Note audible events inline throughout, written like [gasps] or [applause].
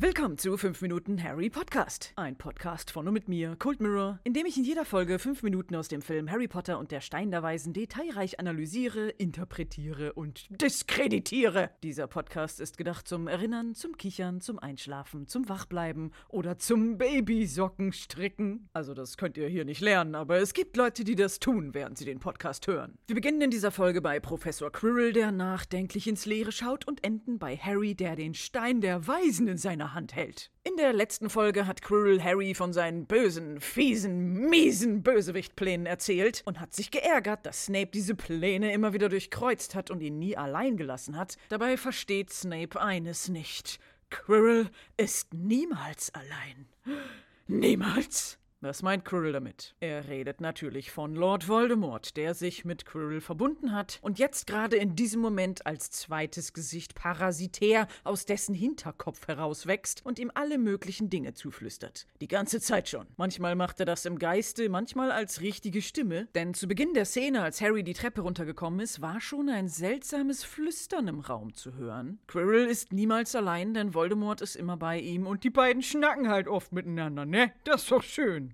Willkommen zu 5 Minuten Harry Podcast. Ein Podcast von und mit mir, Cold Mirror, in dem ich in jeder Folge 5 Minuten aus dem Film Harry Potter und der Stein der Weisen detailreich analysiere, interpretiere und diskreditiere. Dieser Podcast ist gedacht zum Erinnern, zum Kichern, zum Einschlafen, zum Wachbleiben oder zum Babysockenstricken. Also das könnt ihr hier nicht lernen, aber es gibt Leute, die das tun, während sie den Podcast hören. Wir beginnen in dieser Folge bei Professor Quirrell, der nachdenklich ins Leere schaut und enden bei Harry, der den Stein der Weisen in seiner Hand hält. In der letzten Folge hat Quirrell Harry von seinen bösen, fiesen, miesen Bösewichtplänen erzählt und hat sich geärgert, dass Snape diese Pläne immer wieder durchkreuzt hat und ihn nie allein gelassen hat. Dabei versteht Snape eines nicht. Quirrell ist niemals allein. Niemals. Was meint Quirrell damit? Er redet natürlich von Lord Voldemort, der sich mit Quirrell verbunden hat und jetzt gerade in diesem Moment als zweites Gesicht parasitär aus dessen Hinterkopf herauswächst und ihm alle möglichen Dinge zuflüstert. Die ganze Zeit schon. Manchmal macht er das im Geiste, manchmal als richtige Stimme, denn zu Beginn der Szene, als Harry die Treppe runtergekommen ist, war schon ein seltsames Flüstern im Raum zu hören. Quirrell ist niemals allein, denn Voldemort ist immer bei ihm und die beiden schnacken halt oft miteinander, ne? Das ist doch schön.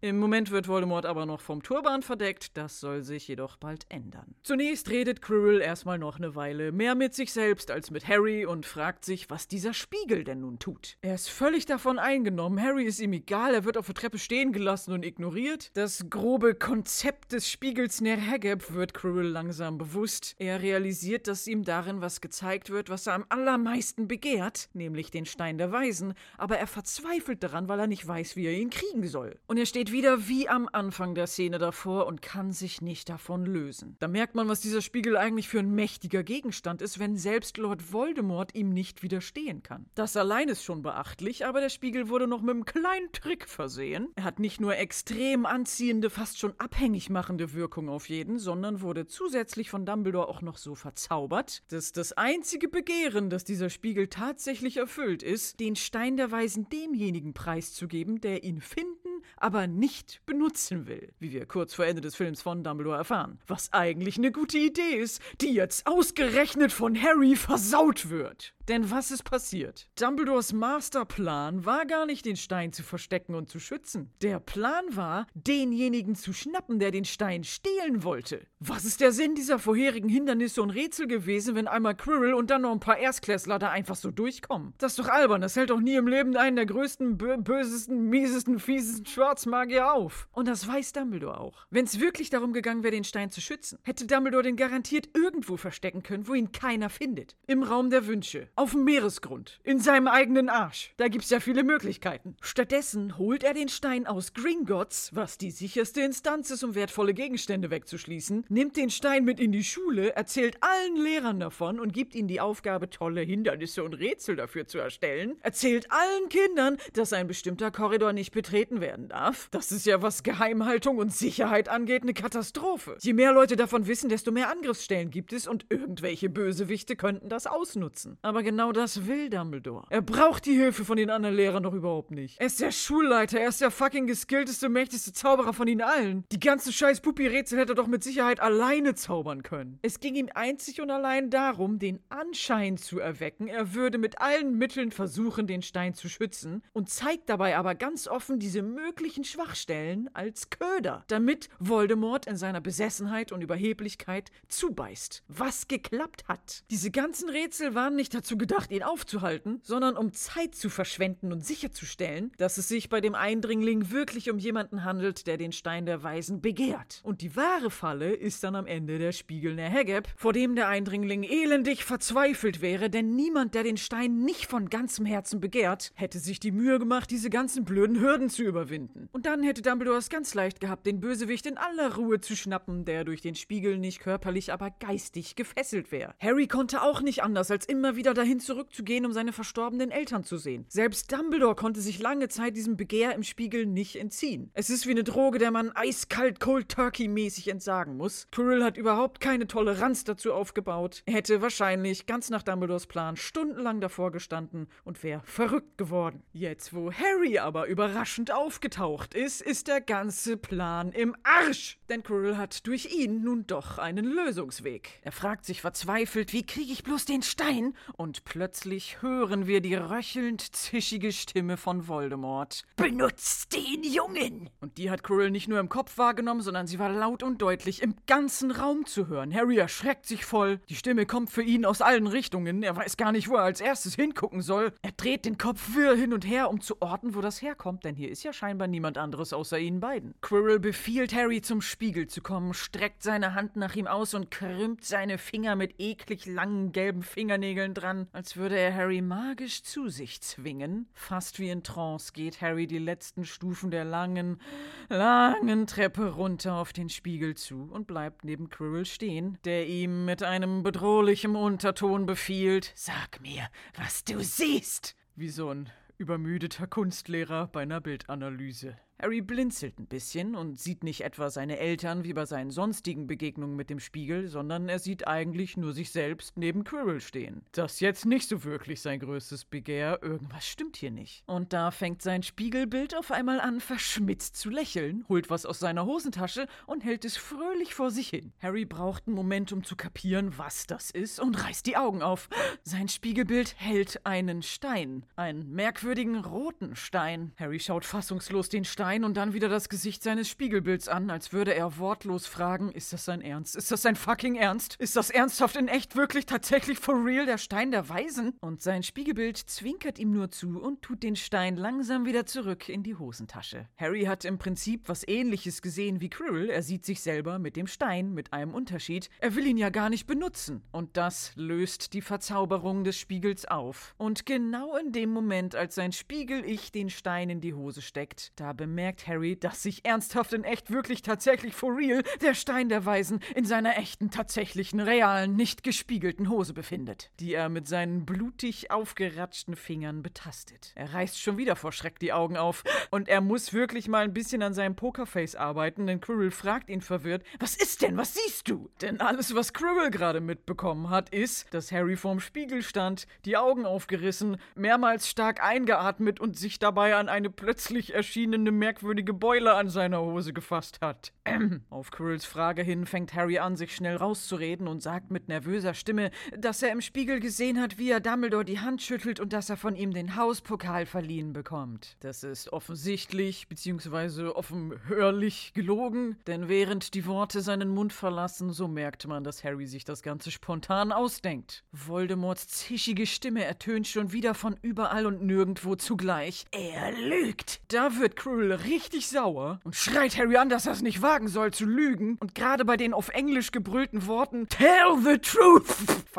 Im Moment wird Voldemort aber noch vom Turban verdeckt, das soll sich jedoch bald ändern. Zunächst redet Quirrell erstmal noch eine Weile mehr mit sich selbst als mit Harry und fragt sich, was dieser Spiegel denn nun tut. Er ist völlig davon eingenommen, Harry ist ihm egal, er wird auf der Treppe stehen gelassen und ignoriert. Das grobe Konzept des Spiegels Nerhageb wird Quirrell langsam bewusst. Er realisiert, dass ihm darin was gezeigt wird, was er am allermeisten begehrt, nämlich den Stein der Weisen, aber er verzweifelt daran, weil er nicht weiß, wie er ihn kriegen soll. Und er steht wieder wie am Anfang der Szene davor und kann sich nicht davon lösen. Da merkt man, was dieser Spiegel eigentlich für ein mächtiger Gegenstand ist, wenn selbst Lord Voldemort ihm nicht widerstehen kann. Das allein ist schon beachtlich, aber der Spiegel wurde noch mit einem kleinen Trick versehen. Er hat nicht nur extrem anziehende, fast schon abhängig machende Wirkung auf jeden, sondern wurde zusätzlich von Dumbledore auch noch so verzaubert, dass das einzige Begehren, das dieser Spiegel tatsächlich erfüllt ist, den Stein der Weisen demjenigen preiszugeben, der ihn finden, aber nicht benutzen will, wie wir kurz vor Ende des Films von Dumbledore erfahren. Was eigentlich eine gute Idee ist, die jetzt ausgerechnet von Harry versaut wird. Denn was ist passiert? Dumbledores Masterplan war gar nicht, den Stein zu verstecken und zu schützen. Der Plan war, denjenigen zu schnappen, der den Stein stehlen wollte. Was ist der Sinn dieser vorherigen Hindernisse und Rätsel gewesen, wenn einmal Quirrell und dann noch ein paar Erstklässler da einfach so durchkommen? Das ist doch albern, das hält doch nie im Leben einen der größten, bö bösesten, miesesten, fiesesten Schwarzmagier auf. Und das weiß Dumbledore auch. Wenn es wirklich darum gegangen wäre, den Stein zu schützen, hätte Dumbledore den garantiert irgendwo verstecken können, wo ihn keiner findet. Im Raum der Wünsche auf dem Meeresgrund, in seinem eigenen Arsch. Da gibt's ja viele Möglichkeiten. Stattdessen holt er den Stein aus Gringotts, was die sicherste Instanz ist, um wertvolle Gegenstände wegzuschließen, nimmt den Stein mit in die Schule, erzählt allen Lehrern davon und gibt ihnen die Aufgabe, tolle Hindernisse und Rätsel dafür zu erstellen, erzählt allen Kindern, dass ein bestimmter Korridor nicht betreten werden darf. Das ist ja, was Geheimhaltung und Sicherheit angeht, eine Katastrophe. Je mehr Leute davon wissen, desto mehr Angriffsstellen gibt es und irgendwelche Bösewichte könnten das ausnutzen. Aber genau das will Dumbledore. Er braucht die Hilfe von den anderen Lehrern doch überhaupt nicht. Er ist der Schulleiter, er ist der fucking geskillteste, mächtigste Zauberer von ihnen allen. Die ganzen scheiß Puppi-Rätsel hätte er doch mit Sicherheit alleine zaubern können. Es ging ihm einzig und allein darum, den Anschein zu erwecken, er würde mit allen Mitteln versuchen, den Stein zu schützen und zeigt dabei aber ganz offen diese möglichen Schwachstellen als Köder, damit Voldemort in seiner Besessenheit und Überheblichkeit zubeißt. Was geklappt hat. Diese ganzen Rätsel waren nicht dazu gedacht, ihn aufzuhalten, sondern um Zeit zu verschwenden und sicherzustellen, dass es sich bei dem Eindringling wirklich um jemanden handelt, der den Stein der Weisen begehrt. Und die wahre Falle ist dann am Ende der Spiegel Nerhageb, vor dem der Eindringling elendig verzweifelt wäre, denn niemand, der den Stein nicht von ganzem Herzen begehrt, hätte sich die Mühe gemacht, diese ganzen blöden Hürden zu überwinden. Und dann hätte Dumbledore es ganz leicht gehabt, den Bösewicht in aller Ruhe zu schnappen, der durch den Spiegel nicht körperlich, aber geistig gefesselt wäre. Harry konnte auch nicht anders, als immer wieder dahin zurückzugehen, um seine verstorbenen Eltern zu sehen. Selbst Dumbledore konnte sich lange Zeit diesem Begehr im Spiegel nicht entziehen. Es ist wie eine Droge, der man eiskalt Cold Turkey mäßig entsagen muss. Quirrell hat überhaupt keine Toleranz dazu aufgebaut. Er hätte wahrscheinlich, ganz nach Dumbledores Plan, stundenlang davor gestanden und wäre verrückt geworden. Jetzt, wo Harry aber überraschend aufgetaucht ist, ist der ganze Plan im Arsch. Denn Quirrell hat durch ihn nun doch einen Lösungsweg. Er fragt sich verzweifelt, wie kriege ich bloß den Stein? Und plötzlich hören wir die röchelnd zischige Stimme von Voldemort. Benutzt den Jungen! Und die hat Quirrell nicht nur im Kopf wahrgenommen, sondern sie war laut und deutlich im ganzen Raum zu hören. Harry erschreckt sich voll. Die Stimme kommt für ihn aus allen Richtungen. Er weiß gar nicht, wo er als erstes hingucken soll. Er dreht den Kopf wirr hin und her, um zu orten, wo das herkommt, denn hier ist ja scheinbar niemand anderes außer ihnen beiden. Quirrell befiehlt Harry, zum Spiegel zu kommen, streckt seine Hand nach ihm aus und krümmt seine Finger mit eklig langen gelben Fingernägeln dran, als würde er Harry magisch zu sich zwingen. Fast wie in Trance geht Harry die letzten Stufen der langen, langen Treppe runter auf den Spiegel zu und bleibt neben Quirrell stehen, der ihm mit einem bedrohlichen Unterton befiehlt: Sag mir, was du siehst! Wie so ein übermüdeter Kunstlehrer bei einer Bildanalyse. Harry blinzelt ein bisschen und sieht nicht etwa seine Eltern wie bei seinen sonstigen Begegnungen mit dem Spiegel, sondern er sieht eigentlich nur sich selbst neben Quirrell stehen. Das ist jetzt nicht so wirklich sein größtes Begehr, irgendwas stimmt hier nicht. Und da fängt sein Spiegelbild auf einmal an, verschmitzt zu lächeln, holt was aus seiner Hosentasche und hält es fröhlich vor sich hin. Harry braucht einen Moment, um zu kapieren, was das ist, und reißt die Augen auf. Sein Spiegelbild hält einen Stein, einen merkwürdigen roten Stein. Harry schaut fassungslos den Stein Stein und dann wieder das Gesicht seines Spiegelbilds an, als würde er wortlos fragen: Ist das sein Ernst? Ist das sein fucking Ernst? Ist das ernsthaft in echt wirklich tatsächlich for real der Stein der Weisen? Und sein Spiegelbild zwinkert ihm nur zu und tut den Stein langsam wieder zurück in die Hosentasche. Harry hat im Prinzip was ähnliches gesehen wie Quirrell. Er sieht sich selber mit dem Stein, mit einem Unterschied. Er will ihn ja gar nicht benutzen. Und das löst die Verzauberung des Spiegels auf. Und genau in dem Moment, als sein Spiegel-Ich den Stein in die Hose steckt, da bemerkt merkt Harry, dass sich ernsthaft in echt wirklich tatsächlich for real der Stein der Weisen in seiner echten, tatsächlichen, realen, nicht gespiegelten Hose befindet, die er mit seinen blutig aufgeratschten Fingern betastet. Er reißt schon wieder vor Schreck die Augen auf und er muss wirklich mal ein bisschen an seinem Pokerface arbeiten, denn Quirrell fragt ihn verwirrt, was ist denn, was siehst du? Denn alles, was Quirrell gerade mitbekommen hat, ist, dass Harry vorm Spiegel stand, die Augen aufgerissen, mehrmals stark eingeatmet und sich dabei an eine plötzlich erschienene merkwürdige Beule an seiner Hose gefasst hat. [clears throat] Auf Quirrells Frage hin fängt Harry an, sich schnell rauszureden und sagt mit nervöser Stimme, dass er im Spiegel gesehen hat, wie er Dumbledore die Hand schüttelt und dass er von ihm den Hauspokal verliehen bekommt. Das ist offensichtlich bzw. offenhörlich gelogen, denn während die Worte seinen Mund verlassen, so merkt man, dass Harry sich das Ganze spontan ausdenkt. Voldemorts zischige Stimme ertönt schon wieder von überall und nirgendwo zugleich. Er lügt! Da wird Quirrell richtig sauer und schreit Harry an, dass er es nicht wagen soll zu lügen. Und gerade bei den auf Englisch gebrüllten Worten Tell the truth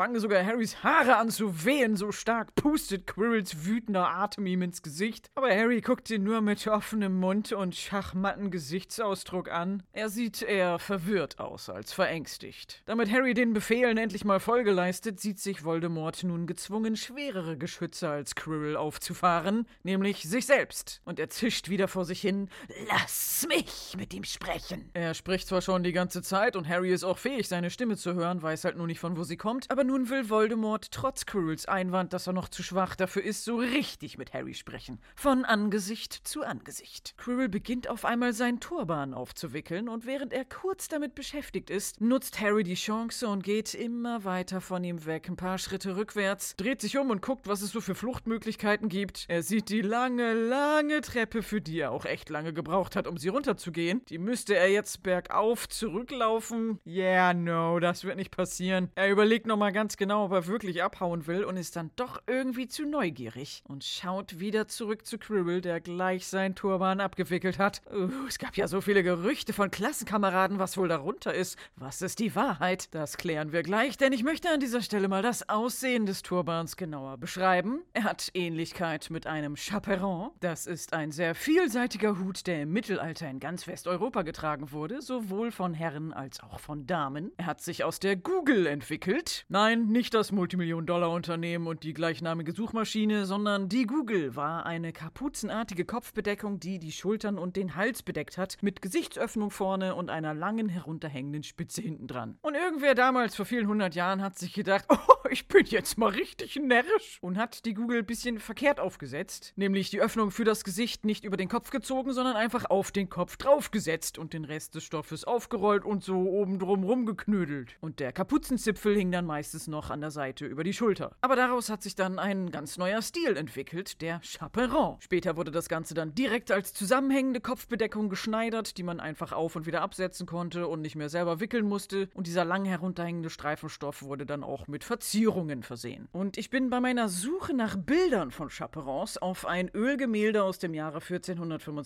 fangen sogar Harrys Haare an zu wehen, so stark pustet Quirrells wütender Atem ihm ins Gesicht. Aber Harry guckt ihn nur mit offenem Mund und schachmatten Gesichtsausdruck an. Er sieht eher verwirrt aus als verängstigt. Damit Harry den Befehlen endlich mal Folge leistet, sieht sich Voldemort nun gezwungen, schwerere Geschütze als Quirrell aufzufahren, nämlich sich selbst. Und er zischt wieder vor sich hin. Lass mich mit ihm sprechen. Er spricht zwar schon die ganze Zeit und Harry ist auch fähig, seine Stimme zu hören, weiß halt nur nicht, von wo sie kommt, aber nun will Voldemort trotz Quirrells Einwand, dass er noch zu schwach dafür ist, so richtig mit Harry sprechen. Von Angesicht zu Angesicht. Quirrell beginnt auf einmal seinen Turban aufzuwickeln und während er kurz damit beschäftigt ist, nutzt Harry die Chance und geht immer weiter von ihm weg, ein paar Schritte rückwärts, dreht sich um und guckt, was es so für Fluchtmöglichkeiten gibt. Er sieht die lange, lange Treppe, für die er auch echt lange gebraucht hat, um sie runterzugehen. Die müsste er jetzt bergauf zurücklaufen. Yeah, no, das wird nicht passieren. Er überlegt nochmal ganz genau, ob er wirklich abhauen will und ist dann doch irgendwie zu neugierig und schaut wieder zurück zu Quirrell, der gleich sein Turban abgewickelt hat. Uh, es gab ja so viele Gerüchte von Klassenkameraden, was wohl darunter ist. Was ist die Wahrheit? Das klären wir gleich, denn ich möchte an dieser Stelle mal das Aussehen des Turbans genauer beschreiben. Er hat Ähnlichkeit mit einem Chaperon. Das ist ein sehr vielseitiges einziger Hut, der im Mittelalter in ganz Westeuropa getragen wurde, sowohl von Herren als auch von Damen. Er hat sich aus der Google entwickelt. Nein, nicht das Multimillion-Dollar-Unternehmen und die gleichnamige Suchmaschine, sondern die Google war eine kapuzenartige Kopfbedeckung, die die Schultern und den Hals bedeckt hat, mit Gesichtsöffnung vorne und einer langen herunterhängenden Spitze hinten dran. Und irgendwer damals vor vielen hundert Jahren hat sich gedacht, [laughs] oh, ich bin jetzt mal richtig närrisch und hat die Google ein bisschen verkehrt aufgesetzt, nämlich die Öffnung für das Gesicht nicht über den Kopf gezogen, sondern einfach auf den Kopf draufgesetzt und den Rest des Stoffes aufgerollt und so oben drum rumgeknödelt. Und der Kapuzenzipfel hing dann meistens noch an der Seite über die Schulter. Aber daraus hat sich dann ein ganz neuer Stil entwickelt, der Chaperon. Später wurde das Ganze dann direkt als zusammenhängende Kopfbedeckung geschneidert, die man einfach auf und wieder absetzen konnte und nicht mehr selber wickeln musste. Und dieser lang herunterhängende Streifenstoff wurde dann auch mit Verzierungen versehen. Und ich bin bei meiner Suche nach Bildern von Chaperons auf ein Ölgemälde aus dem Jahre 1425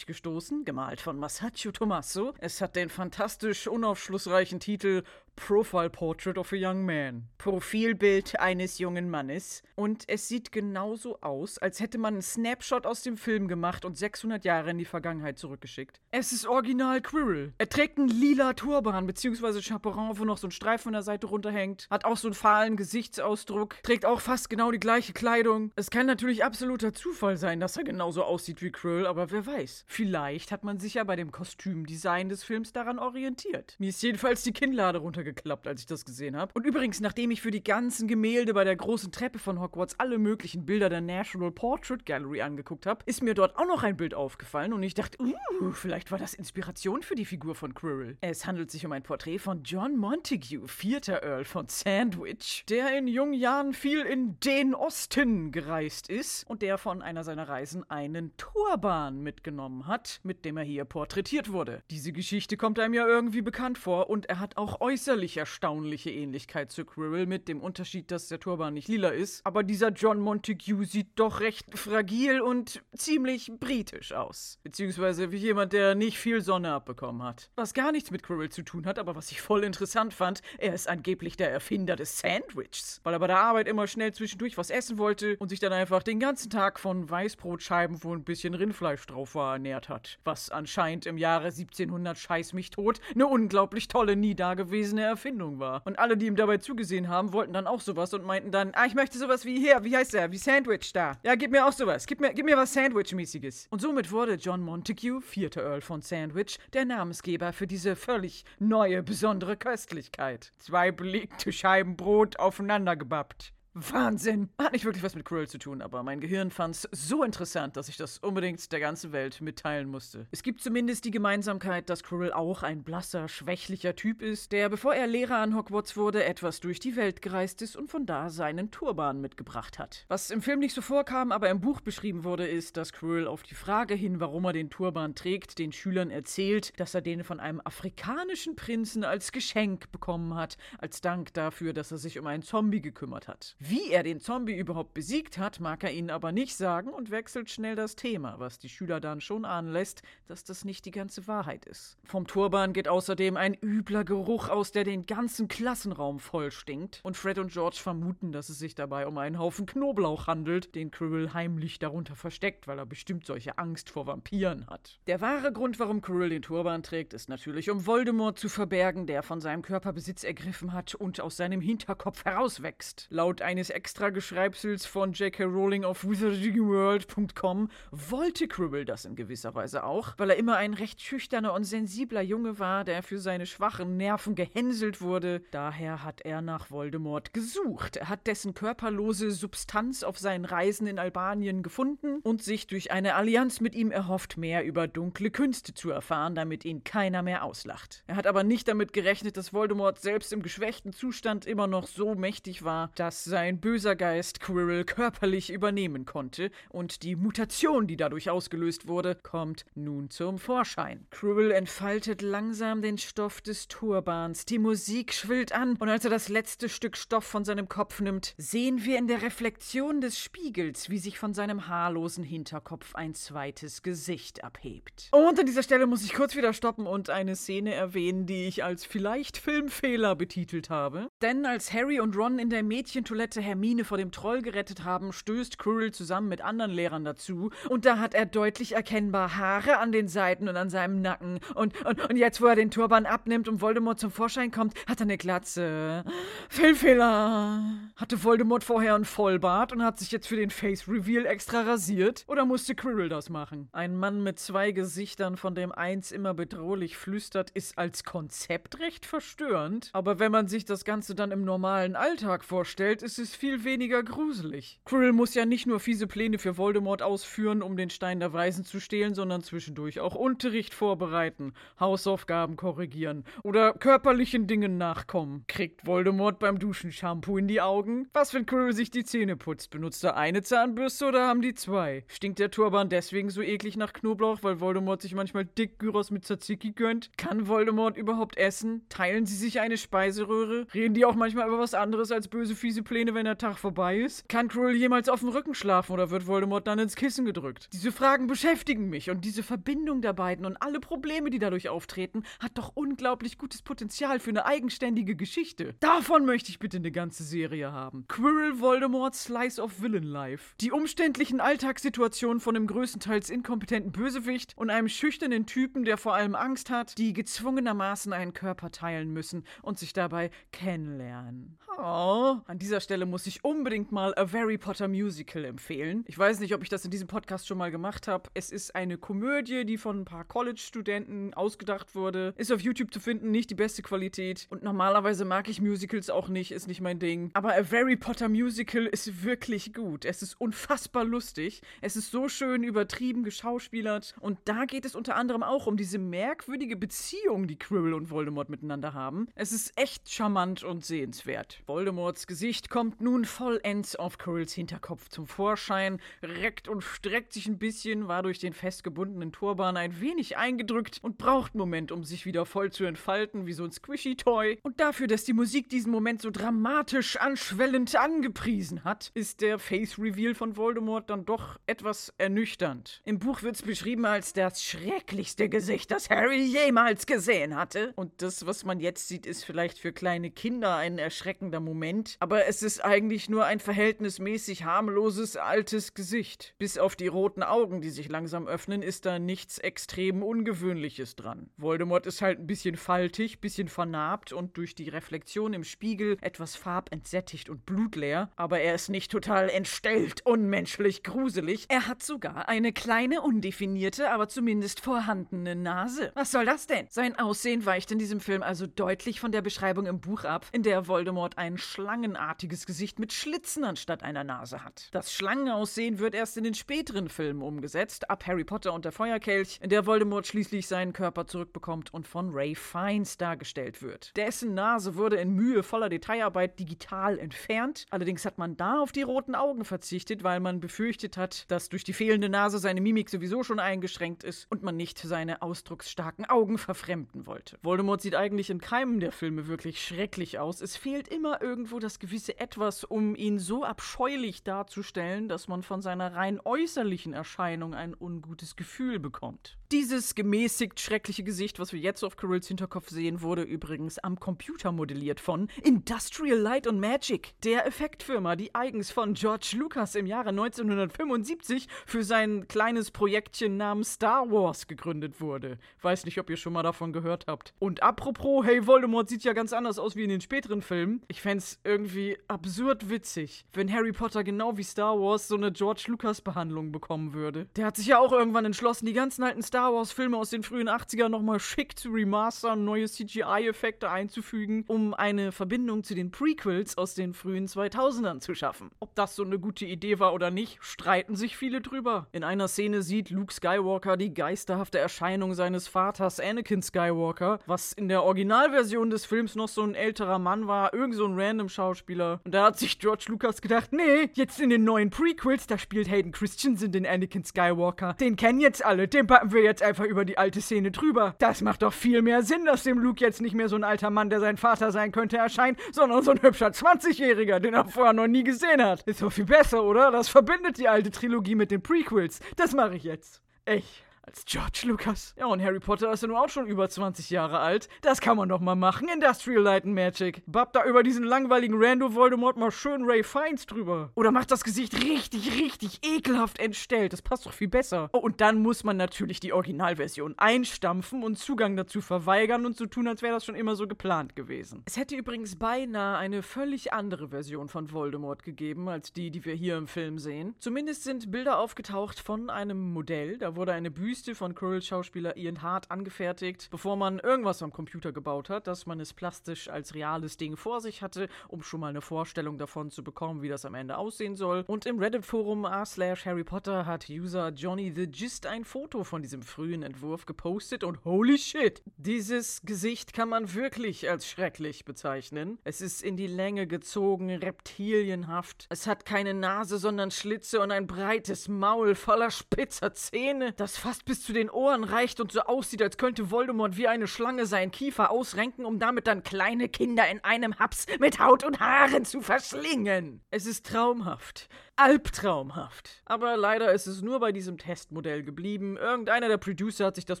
gestoßen, gemalt von Masaccio Tommaso. Es hat den fantastisch unaufschlussreichen Titel Profile Portrait of a Young Man. Profilbild eines jungen Mannes. Und es sieht genauso aus, als hätte man einen Snapshot aus dem Film gemacht und 600 Jahre in die Vergangenheit zurückgeschickt. Es ist original Quirrell. Er trägt einen lila Turban bzw. Chaperon, wo noch so ein Streifen von der Seite runterhängt. Hat auch so einen fahlen Gesichtsausdruck. Trägt auch fast genau die gleiche Kleidung. Es kann natürlich absoluter Zufall sein, dass er genauso aussieht wie Quirrell, aber wer weiß. Vielleicht hat man sich ja bei dem Kostümdesign des Films daran orientiert. Mir ist jedenfalls die Kinnlade runtergeklappt, als ich das gesehen habe. Und übrigens, nachdem ich für die ganzen Gemälde bei der großen Treppe von Hogwarts alle möglichen Bilder der National Portrait Gallery angeguckt habe, ist mir dort auch noch ein Bild aufgefallen und ich dachte, uh, vielleicht war das Inspiration für die Figur von Quirrell. Es handelt sich um ein Porträt von John Montague, vierter Earl von Sandwich, der in jungen Jahren viel in den Osten gereist ist und der von einer seiner Reisen einen Turban mitgenommen hat, mit dem er hier porträtiert wurde. Diese Geschichte kommt einem ja irgendwie bekannt vor und er hat auch äußerlich erstaunliche Ähnlichkeit zu Quirrell mit dem Unterschied, dass der Turban nicht lila ist. Aber dieser John Montague sieht doch recht fragil und ziemlich britisch aus. Beziehungsweise wie jemand, der nicht viel Sonne abbekommen hat. Was gar nichts mit Quirrell zu tun hat, aber was ich voll interessant fand, er ist angeblich der Erfinder des Sandwichs. Weil er bei der Arbeit immer schnell zwischendurch was essen wollte und sich dann einfach den ganzen Tag von Weißbrotscheiben, wo ein bisschen Rindfleisch drauf war, ernährt hat. Was anscheinend im Jahre 1700 scheiß mich tot eine unglaublich tolle, nie dagewesene Erfindung war. Und alle, die ihm dabei zugesehen haben, wollten dann auch sowas und meinten dann, ah, ich möchte sowas wie hier, wie heißt der, wie Sandwich da. Ja, gib mir auch sowas, gib mir, gib mir was Sandwich-mäßiges. Und somit wurde John Montague, vierter Earl von Sandwich, der Namensgeber für diese völlig neue, besondere Köstlichkeit. Zwei belegte Scheiben Brot aufeinander gebappt. Wahnsinn! Hat nicht wirklich was mit Quirrell zu tun, aber mein Gehirn fand's so interessant, dass ich das unbedingt der ganzen Welt mitteilen musste. Es gibt zumindest die Gemeinsamkeit, dass Quirrell auch ein blasser, schwächlicher Typ ist, der, bevor er Lehrer an Hogwarts wurde, etwas durch die Welt gereist ist und von da seinen Turban mitgebracht hat. Was im Film nicht so vorkam, aber im Buch beschrieben wurde, ist, dass Quirrell auf die Frage hin, warum er den Turban trägt, den Schülern erzählt, dass er den von einem afrikanischen Prinzen als Geschenk bekommen hat, als Dank dafür, dass er sich um einen Zombie gekümmert hat. Wie er den Zombie überhaupt besiegt hat, mag er ihnen aber nicht sagen und wechselt schnell das Thema, was die Schüler dann schon ahnen lässt, dass das nicht die ganze Wahrheit ist. Vom Turban geht außerdem ein übler Geruch aus, der den ganzen Klassenraum voll stinkt. Und Fred und George vermuten, dass es sich dabei um einen Haufen Knoblauch handelt, den Quirrell heimlich darunter versteckt, weil er bestimmt solche Angst vor Vampiren hat. Der wahre Grund, warum Quirrell den Turban trägt, ist natürlich, um Voldemort zu verbergen, der von seinem Körper Besitz ergriffen hat und aus seinem Hinterkopf herauswächst. Laut eines Extra-Geschreibsels von J.K. Rowling auf wizardingworld.com wollte Quirrell das in gewisser Weise auch, weil er immer ein recht schüchterner und sensibler Junge war, der für seine schwachen Nerven gehänselt wurde. Daher hat er nach Voldemort gesucht. Er hat dessen körperlose Substanz auf seinen Reisen in Albanien gefunden und sich durch eine Allianz mit ihm erhofft, mehr über dunkle Künste zu erfahren, damit ihn keiner mehr auslacht. Er hat aber nicht damit gerechnet, dass Voldemort selbst im geschwächten Zustand immer noch so mächtig war, dass sein böser Geist Quirrell körperlich übernehmen konnte und die Mutation, die dadurch ausgelöst wurde, kommt nun zum Vorschein. Quirrell entfaltet langsam den Stoff des Turbans, die Musik schwillt an und als er das letzte Stück Stoff von seinem Kopf nimmt, sehen wir in der Reflexion des Spiegels, wie sich von seinem haarlosen Hinterkopf ein zweites Gesicht abhebt. Und an dieser Stelle muss ich kurz wieder stoppen und eine Szene erwähnen, die ich als vielleicht Filmfehler betitelt habe. Denn als Harry und Ron in der Mädchentoilette Toilette Hermine vor dem Troll gerettet haben, stößt Quirrell zusammen mit anderen Lehrern dazu. Und da hat er deutlich erkennbar Haare an den Seiten und an seinem Nacken. Und, und, und jetzt, wo er den Turban abnimmt und Voldemort zum Vorschein kommt, hat er eine Glatze. Fehlfehler. Hatte Voldemort vorher einen Vollbart und hat sich jetzt für den Face Reveal extra rasiert? Oder musste Quirrell das machen? Ein Mann mit zwei Gesichtern, von dem eins immer bedrohlich flüstert, ist als Konzept recht verstörend. Aber wenn man sich das Ganze dann im normalen Alltag vorstellt, ist es viel weniger gruselig. Quirrell muss ja nicht nur fiese Pläne für Voldemort ausführen, um den Stein der Weisen zu stehlen, sondern zwischendurch auch Unterricht vorbereiten, Hausaufgaben korrigieren oder körperlichen Dingen nachkommen. Kriegt Voldemort beim Duschen Shampoo in die Augen? Was, wenn Quirrell sich die Zähne putzt? Benutzt er eine Zahnbürste oder haben die zwei? Stinkt der Turban deswegen so eklig nach Knoblauch, weil Voldemort sich manchmal dick Gyros mit Tzatziki gönnt? Kann Voldemort überhaupt essen? Teilen sie sich eine Speiseröhre? Reden die auch manchmal über was anderes als böse, fiese Pläne, wenn der Tag vorbei ist? Kann Quirrell jemals auf dem Rücken schlafen oder wird Voldemort dann ins Kissen gedrückt? Diese Fragen beschäftigen mich und diese Verbindung der beiden und alle Probleme, die dadurch auftreten, hat doch unglaublich gutes Potenzial für eine eigenständige Geschichte. Davon möchte ich bitte eine ganze Serie haben. Quirrell Voldemort Slice of Villain Life. Die umständlichen Alltagssituationen von einem größtenteils inkompetenten Bösewicht und einem schüchternen Typen, der vor allem Angst hat, die gezwungenermaßen einen Körper teilen müssen und sich dabei kennenlernen. Oh, an dieser Stelle muss ich unbedingt mal A Harry Potter Musical empfehlen. Ich weiß nicht, ob ich das in diesem Podcast schon mal gemacht habe. Es ist eine Komödie, die von ein paar College-Studenten ausgedacht wurde. Ist auf YouTube zu finden, nicht die beste Qualität. Und normalerweise mag ich Musicals auch nicht, ist nicht mein Ding. Aber A Harry Potter Musical ist wirklich gut. Es ist unfassbar lustig. Es ist so schön übertrieben geschauspielert. Und da geht es unter anderem auch um diese merkwürdige Beziehung, die Quirrell und Voldemort miteinander haben. Es ist echt charmant und sehenswert. Voldemorts Gesicht kommt nun vollends auf Quirrells Hinterkopf zum Vorschein, reckt und streckt sich ein bisschen, war durch den festgebundenen Turban ein wenig eingedrückt und braucht einen Moment, um sich wieder voll zu entfalten, wie so ein Squishy-Toy. Und dafür, dass die Musik diesen Moment so dramatisch anschwellend angepriesen hat, ist der Face-Reveal von Voldemort dann doch etwas ernüchternd. Im Buch wird es beschrieben als das schrecklichste Gesicht, das Harry jemals gesehen hatte. Und das, was man jetzt sieht, ist vielleicht für kleine Kinder ein erschreckender Moment, aber es ist eigentlich nur ein verhältnismäßig harmloses altes Gesicht. Bis auf die roten Augen, die sich langsam öffnen, ist da nichts extrem Ungewöhnliches dran. Voldemort ist halt ein bisschen faltig, bisschen vernarbt und durch die Reflexion im Spiegel etwas farbentsättigt und blutleer, aber er ist nicht total entstellt, unmenschlich gruselig. Er hat sogar eine kleine, undefinierte, aber zumindest vorhandene Nase. Was soll das denn? Sein Aussehen weicht in diesem Film also deutlich von der Beschreibung im Buch ab, in der Voldemort ein schlangenartiges Gesicht mit Schlitzen anstatt einer Nase hat. Das Schlangenaussehen wird erst in den späteren Filmen umgesetzt, ab Harry Potter und der Feuerkelch, in der Voldemort schließlich seinen Körper zurückbekommt und von Ray Fiennes dargestellt wird. Dessen Nase wurde in mühevoller Detailarbeit digital entfernt, allerdings hat man da auf die roten Augen verzichtet, weil man befürchtet hat, dass durch die fehlende Nase seine Mimik sowieso schon eingeschränkt ist und man nicht seine ausdrucksstarken Augen verfremden wollte. Voldemort sieht eigentlich in keinem der Filme wirklich schrecklich aus. Es fehlt immer irgendwo das gewisse Etwas, um ihn so abscheulich darzustellen, dass man von seiner rein äußerlichen Erscheinung ein ungutes Gefühl bekommt. Dieses gemäßigt schreckliche Gesicht, was wir jetzt auf Carills Hinterkopf sehen, wurde übrigens am Computer modelliert von Industrial Light and Magic, der Effektfirma, die eigens von George Lucas im Jahre 1975 für sein kleines Projektchen namens Star Wars gegründet wurde. Weiß nicht, ob ihr schon mal davon gehört habt. Und apropos, hey, Voldemort sieht ja ganz anders aus wie in den späteren Filmen. Ich fände irgendwie absurd witzig, wenn Harry Potter genau wie Star Wars so eine George Lucas Behandlung bekommen würde. Der hat sich ja auch irgendwann entschlossen, die ganzen alten Star Wars Filme aus den frühen 80ern nochmal schick zu remastern, neue CGI-Effekte einzufügen, um eine Verbindung zu den Prequels aus den frühen 2000ern zu schaffen. Ob das so eine gute Idee war oder nicht, streiten sich viele drüber. In einer Szene sieht Luke Skywalker die geisterhafte Erscheinung seines Vaters Anakin Skywalker, was in der Originalversion des Films noch so ein älterer Mann war, irgend so ein random Schauspieler. Und da hat sich George Lucas gedacht, nee, jetzt in den neuen Prequels, da spielt Hayden Christensen den Anakin Skywalker. Den kennen jetzt alle, den packen wir jetzt einfach über die alte Szene drüber. Das macht doch viel mehr Sinn, dass dem Luke jetzt nicht mehr so ein alter Mann, der sein Vater sein könnte, erscheint, sondern so ein hübscher 20-Jähriger, den er vorher noch nie gesehen hat. Ist doch viel besser, oder? Das verbindet die alte Trilogie mit den Prequels. Das mache ich jetzt. Ich. Als George Lucas. Ja, und Harry Potter ist ja nun auch schon über 20 Jahre alt. Das kann man doch mal machen, Industrial Light and Magic. Bab da über diesen langweiligen Rando Voldemort mal schön Ray Fiennes drüber. Oder macht das Gesicht richtig, richtig ekelhaft entstellt. Das passt doch viel besser. Oh, und dann muss man natürlich die Originalversion einstampfen und Zugang dazu verweigern und so tun, als wäre das schon immer so geplant gewesen. Es hätte übrigens beinahe eine völlig andere Version von Voldemort gegeben, als die, die wir hier im Film sehen. Zumindest sind Bilder aufgetaucht von einem Modell. Da wurde eine Büste von Quirrells Schauspieler Ian Hart angefertigt, bevor man irgendwas am Computer gebaut hat, dass man es plastisch als reales Ding vor sich hatte, um schon mal eine Vorstellung davon zu bekommen, wie das am Ende aussehen soll. Und im Reddit-Forum r/slash Harry Potter hat User Johnny the Gist ein Foto von diesem frühen Entwurf gepostet und holy shit! Dieses Gesicht kann man wirklich als schrecklich bezeichnen. Es ist in die Länge gezogen, reptilienhaft. Es hat keine Nase, sondern Schlitze und ein breites Maul voller spitzer Zähne, das fast bis zu den Ohren reicht und so aussieht, als könnte Voldemort wie eine Schlange seinen Kiefer ausrenken, um damit dann kleine Kinder in einem Haps mit Haut und Haaren zu verschlingen. Es ist traumhaft albtraumhaft. Aber leider ist es nur bei diesem Testmodell geblieben. Irgendeiner der Producer hat sich das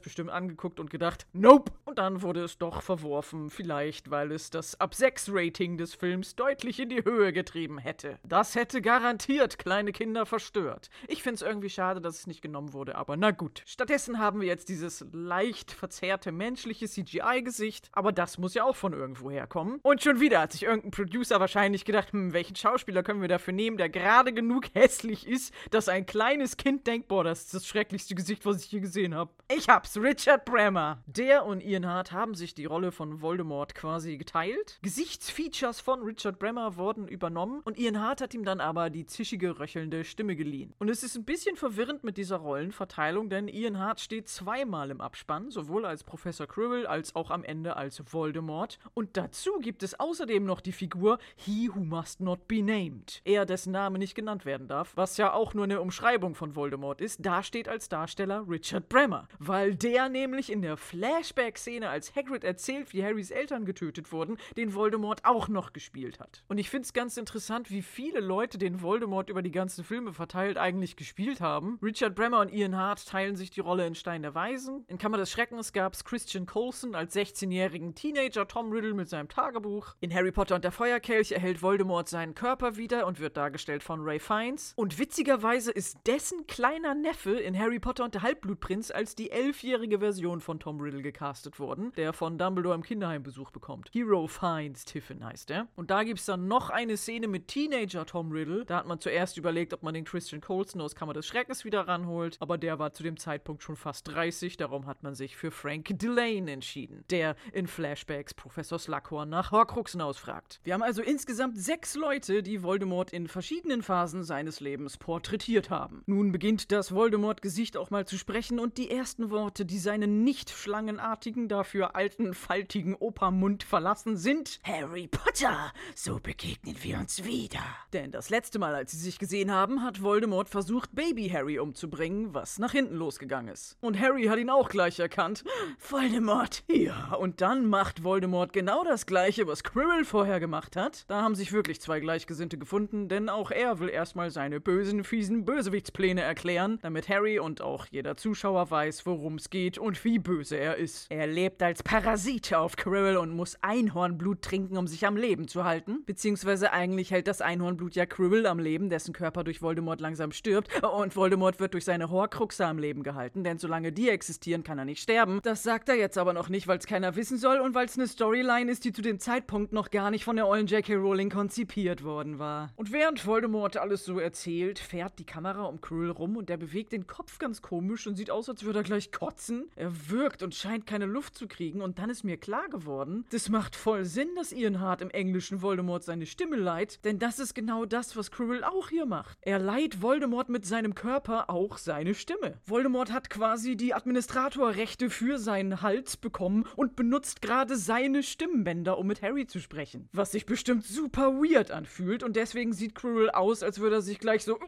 bestimmt angeguckt und gedacht, nope. Und dann wurde es doch verworfen, vielleicht weil es das Ab 6 Rating des Films deutlich in die Höhe getrieben hätte. Das hätte garantiert kleine Kinder verstört. Ich finde es irgendwie schade, dass es nicht genommen wurde, aber na gut. Stattdessen haben wir jetzt dieses leicht verzerrte menschliche CGI-Gesicht, aber das muss ja auch von irgendwo herkommen. Und schon wieder hat sich irgendein Producer wahrscheinlich gedacht, hm, welchen Schauspieler können wir dafür nehmen, der gerade genug genug hässlich ist, dass ein kleines Kind denkt, boah, das ist das schrecklichste Gesicht, was ich je gesehen habe. Ich hab's, Richard Bremer. Der und Ian Hart haben sich die Rolle von Voldemort quasi geteilt. Gesichtsfeatures von Richard Bremer wurden übernommen und Ian Hart hat ihm dann aber die zischige, röchelnde Stimme geliehen. Und es ist ein bisschen verwirrend mit dieser Rollenverteilung, denn Ian Hart steht zweimal im Abspann, sowohl als Professor Quirrell als auch am Ende als Voldemort. Und dazu gibt es außerdem noch die Figur He Who Must Not Be Named. Er, dessen Name nicht genannt genannt werden darf, was ja auch nur eine Umschreibung von Voldemort ist, da steht als Darsteller Richard Bremer, weil der nämlich in der Flashback-Szene, als Hagrid erzählt, wie Harrys Eltern getötet wurden, den Voldemort auch noch gespielt hat. Und ich finde es ganz interessant, wie viele Leute den Voldemort über die ganzen Filme verteilt eigentlich gespielt haben. Richard Bremer und Ian Hart teilen sich die Rolle in Stein der Weisen. In Kammer des Schreckens gab es Christian Coulson als 16-jährigen Teenager Tom Riddle mit seinem Tagebuch. In Harry Potter und der Feuerkelch erhält Voldemort seinen Körper wieder und wird dargestellt von Ray Fiennes. Und witzigerweise ist dessen kleiner Neffe in Harry Potter und der Halbblutprinz als die elfjährige Version von Tom Riddle gecastet worden, der von Dumbledore im Kinderheim Besuch bekommt. Hero Fiennes Tiffin heißt er. Und da gibt es dann noch eine Szene mit Teenager Tom Riddle. Da hat man zuerst überlegt, ob man den Christian Colson aus Kammer des Schreckens wieder ranholt, aber der war zu dem Zeitpunkt schon fast 30, darum hat man sich für Frank Delane entschieden, der in Flashbacks Professor Slughorn nach Horcruxen ausfragt. Wir haben also insgesamt sechs Leute, die Voldemort in verschiedenen Phasen seines Lebens porträtiert haben. Nun beginnt das Voldemort-Gesicht auch mal zu sprechen und die ersten Worte, die seinen nicht schlangenartigen, dafür alten, faltigen Opermund verlassen, sind Harry Potter, so begegnen wir uns wieder. Denn das letzte Mal, als sie sich gesehen haben, hat Voldemort versucht, Baby Harry umzubringen, was nach hinten losgegangen ist. Und Harry hat ihn auch gleich erkannt. Voldemort! Ja, und dann macht Voldemort genau das gleiche, was Quirrell vorher gemacht hat. Da haben sich wirklich zwei Gleichgesinnte gefunden, denn auch er will erstmal seine bösen, fiesen Bösewichtspläne erklären, damit Harry und auch jeder Zuschauer weiß, worum es geht und wie böse er ist. Er lebt als Parasit auf Quirrell und muss Einhornblut trinken, um sich am Leben zu halten. Beziehungsweise eigentlich hält das Einhornblut ja Quirrell am Leben, dessen Körper durch Voldemort langsam stirbt. Und Voldemort wird durch seine Horcruxe am Leben gehalten, denn solange die existieren, kann er nicht sterben. Das sagt er jetzt aber noch nicht, weil es keiner wissen soll und weil es eine Storyline ist, die zu dem Zeitpunkt noch gar nicht von der ollen J.K. Rowling konzipiert worden war. Und während Voldemort alles so erzählt, fährt die Kamera um Quirrell rum und der bewegt den Kopf ganz komisch und sieht aus, als würde er gleich kotzen. Er wirkt und scheint keine Luft zu kriegen und dann ist mir klar geworden, das macht voll Sinn, dass Ian Hart im englischen Voldemort seine Stimme leiht, denn das ist genau das, was Quirrell auch hier macht. Er leiht Voldemort mit seinem Körper auch seine Stimme. Voldemort hat quasi die Administratorrechte für seinen Hals bekommen und benutzt gerade seine Stimmbänder, um mit Harry zu sprechen. Was sich bestimmt super weird anfühlt und deswegen sieht Quirrell aus, als würde er sich gleich so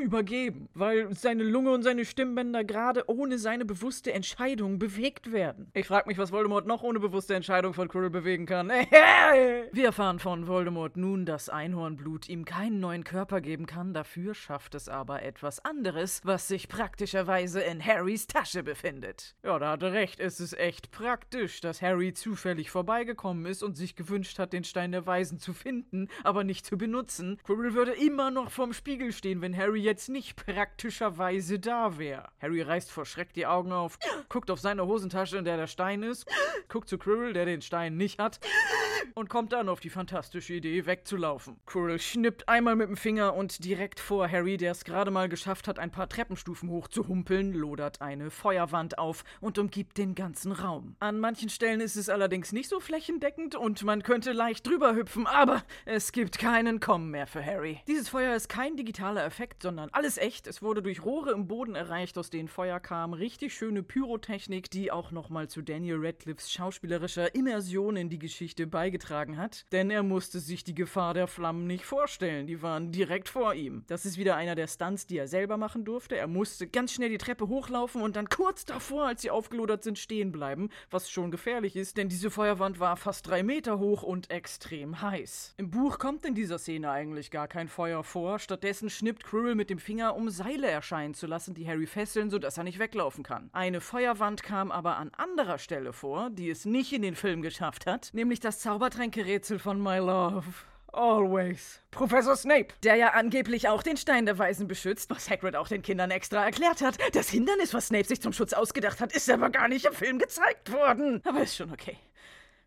übergeben, weil seine Lunge und seine Stimmbänder gerade ohne seine bewusste Entscheidung bewegt werden. Ich frage mich, was Voldemort noch ohne bewusste Entscheidung von Quirrell bewegen kann. [laughs] Wir erfahren von Voldemort nun, dass Einhornblut ihm keinen neuen Körper geben kann, dafür schafft es aber etwas anderes, was sich praktischerweise in Harrys Tasche befindet. Ja, da hat er recht, es ist echt praktisch, dass Harry zufällig vorbeigekommen ist und sich gewünscht hat, den Stein der Weisen zu finden, aber nicht zu benutzen. Quirrell würde immer noch vorm Spiegel stehen, wenn Harry jetzt nicht praktischerweise da wäre. Harry reißt vor Schreck die Augen auf, guckt auf seine Hosentasche, in der der Stein ist, guckt zu Quirrell, der den Stein nicht hat, und kommt dann auf die fantastische Idee, wegzulaufen. Quirrell schnippt einmal mit dem Finger und direkt vor Harry, der es gerade mal geschafft hat, ein paar Treppenstufen hochzuhumpeln, lodert eine Feuerwand auf und umgibt den ganzen Raum. An manchen Stellen ist es allerdings nicht so flächendeckend und man könnte leicht drüber hüpfen, aber es gibt keinen Kommen mehr für Harry. Dieses Feuer ist kein digitaler Effekt, sondern alles echt. Es wurde durch Rohre im Boden erreicht, aus denen Feuer kam. Richtig schöne Pyrotechnik, die auch nochmal zu Daniel Radcliffes schauspielerischer Immersion in die Geschichte beigetragen hat. Denn er musste sich die Gefahr der Flammen nicht vorstellen. Die waren direkt vor ihm. Das ist wieder einer der Stunts, die er selber machen durfte. Er musste ganz schnell die Treppe hochlaufen und dann kurz davor, als sie aufgelodert sind, stehen bleiben. Was schon gefährlich ist, denn diese Feuerwand war fast drei Meter hoch und extrem heiß. Im Buch kommt in dieser Szene eigentlich gar kein Feuer vor. Stattdessen schnippt Quirrell mit dem Finger, um Seile erscheinen zu lassen, die Harry fesseln, sodass er nicht weglaufen kann. Eine Feuerwand kam aber an anderer Stelle vor, die es nicht in den Film geschafft hat, nämlich das Zaubertränkerätsel von My Love. Always. Professor Snape, der ja angeblich auch den Stein der Weisen beschützt, was Hagrid auch den Kindern extra erklärt hat. Das Hindernis, was Snape sich zum Schutz ausgedacht hat, ist aber gar nicht im Film gezeigt worden. Aber ist schon okay.